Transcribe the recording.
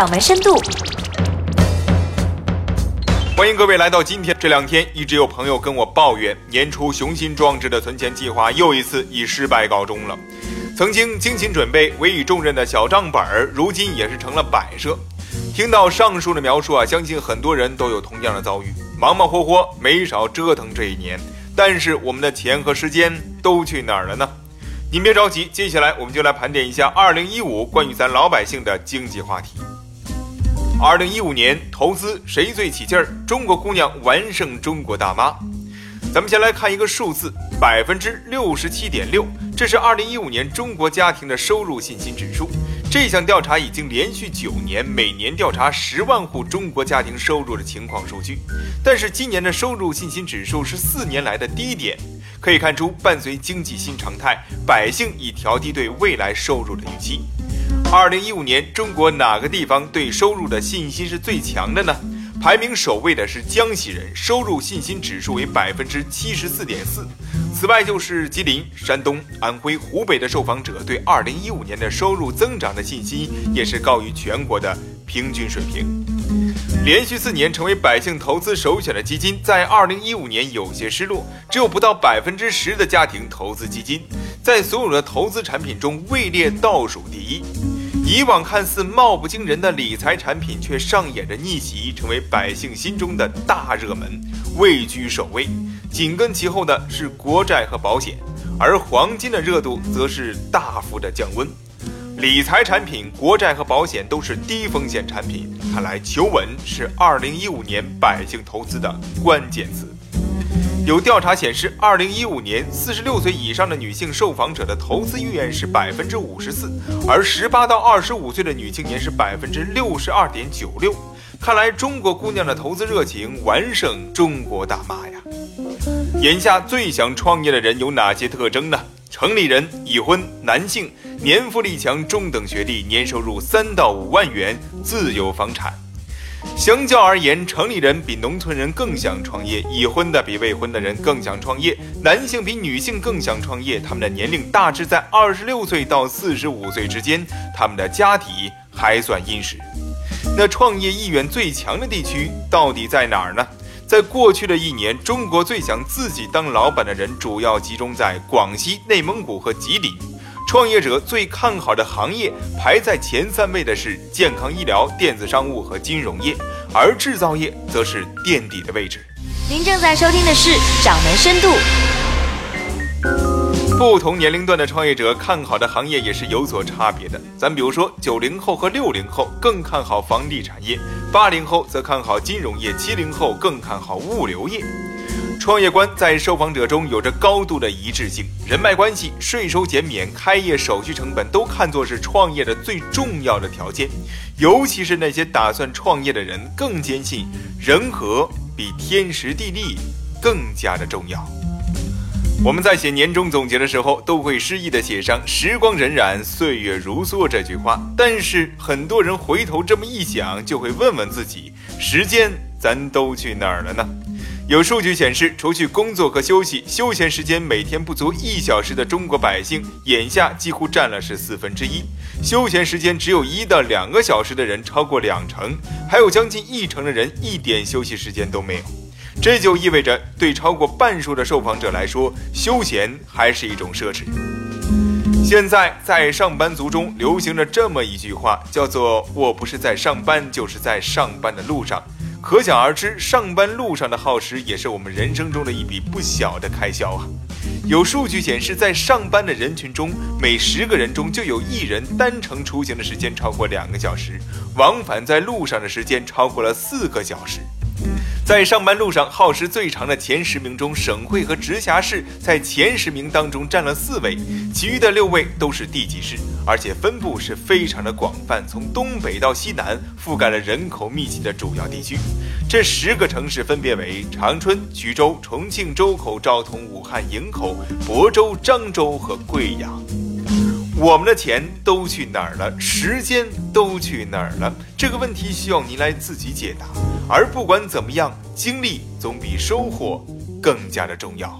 掌门深度。欢迎各位来到今天。这两天一直有朋友跟我抱怨，年初雄心壮志的存钱计划又一次以失败告终了。曾经精心准备、委以重任的小账本儿，如今也是成了摆设。听到上述的描述啊，相信很多人都有同样的遭遇，忙忙活活，没少折腾这一年。但是我们的钱和时间都去哪儿了呢？您别着急，接下来我们就来盘点一下2015关于咱老百姓的经济话题。二零一五年投资谁最起劲儿？中国姑娘完胜中国大妈。咱们先来看一个数字，百分之六十七点六，这是二零一五年中国家庭的收入信心指数。这项调查已经连续九年，每年调查十万户中国家庭收入的情况数据。但是今年的收入信心指数是四年来的低点，可以看出，伴随经济新常态，百姓已调低对未来收入的预期。二零一五年，中国哪个地方对收入的信心是最强的呢？排名首位的是江西人，收入信心指数为百分之七十四点四。此外，就是吉林、山东、安徽、湖北的受访者对二零一五年的收入增长的信心也是高于全国的平均水平。连续四年成为百姓投资首选的基金，在二零一五年有些失落，只有不到百分之十的家庭投资基金，在所有的投资产品中位列倒数第一。以往看似貌不惊人的理财产品，却上演着逆袭，成为百姓心中的大热门，位居首位。紧跟其后的是国债和保险，而黄金的热度则是大幅的降温。理财产品、国债和保险都是低风险产品，看来求稳是2015年百姓投资的关键词。有调查显示，2015年46岁以上的女性受访者的投资意愿是百分之五十四，而18到25岁的女青年是百分之六十二点九六。看来中国姑娘的投资热情完胜中国大妈呀！眼下最想创业的人有哪些特征呢？城里人、已婚男性。年富力强，中等学历，年收入三到五万元，自有房产。相较而言，城里人比农村人更想创业，已婚的比未婚的人更想创业，男性比女性更想创业。他们的年龄大致在二十六岁到四十五岁之间，他们的家底还算殷实。那创业意愿最强的地区到底在哪儿呢？在过去的一年，中国最想自己当老板的人主要集中在广西、内蒙古和吉林。创业者最看好的行业排在前三位的是健康医疗、电子商务和金融业，而制造业则是垫底的位置。您正在收听的是《掌门深度》。不同年龄段的创业者看好的行业也是有所差别的。咱比如说，九零后和六零后更看好房地产业，八零后则看好金融业，七零后更看好物流业。创业观在受访者中有着高度的一致性，人脉关系、税收减免、开业手续成本都看作是创业的最重要的条件。尤其是那些打算创业的人，更坚信人和比天时地利更加的重要。我们在写年终总结的时候，都会诗意的写上“时光荏苒，岁月如梭”这句话。但是很多人回头这么一想，就会问问自己：时间咱都去哪儿了呢？有数据显示，除去工作和休息，休闲时间每天不足一小时的中国百姓，眼下几乎占了是四分之一；休闲时间只有一到两个小时的人超过两成，还有将近一成的人一点休息时间都没有。这就意味着，对超过半数的受访者来说，休闲还是一种奢侈。现在在上班族中流行着这么一句话，叫做“我不是在上班，就是在上班的路上”。可想而知，上班路上的耗时也是我们人生中的一笔不小的开销啊。有数据显示，在上班的人群中，每十个人中就有一人单程出行的时间超过两个小时，往返在路上的时间超过了四个小时。在上班路上耗时最长的前十名中，省会和直辖市在前十名当中占了四位，其余的六位都是地级市，而且分布是非常的广泛，从东北到西南，覆盖了人口密集的主要地区。这十个城市分别为长春、衢州、重庆、周口、昭通、武汉、营口、亳州、漳州和贵阳。我们的钱都去哪儿了？时间都去哪儿了？这个问题需要您来自己解答。而不管怎么样，经历总比收获更加的重要。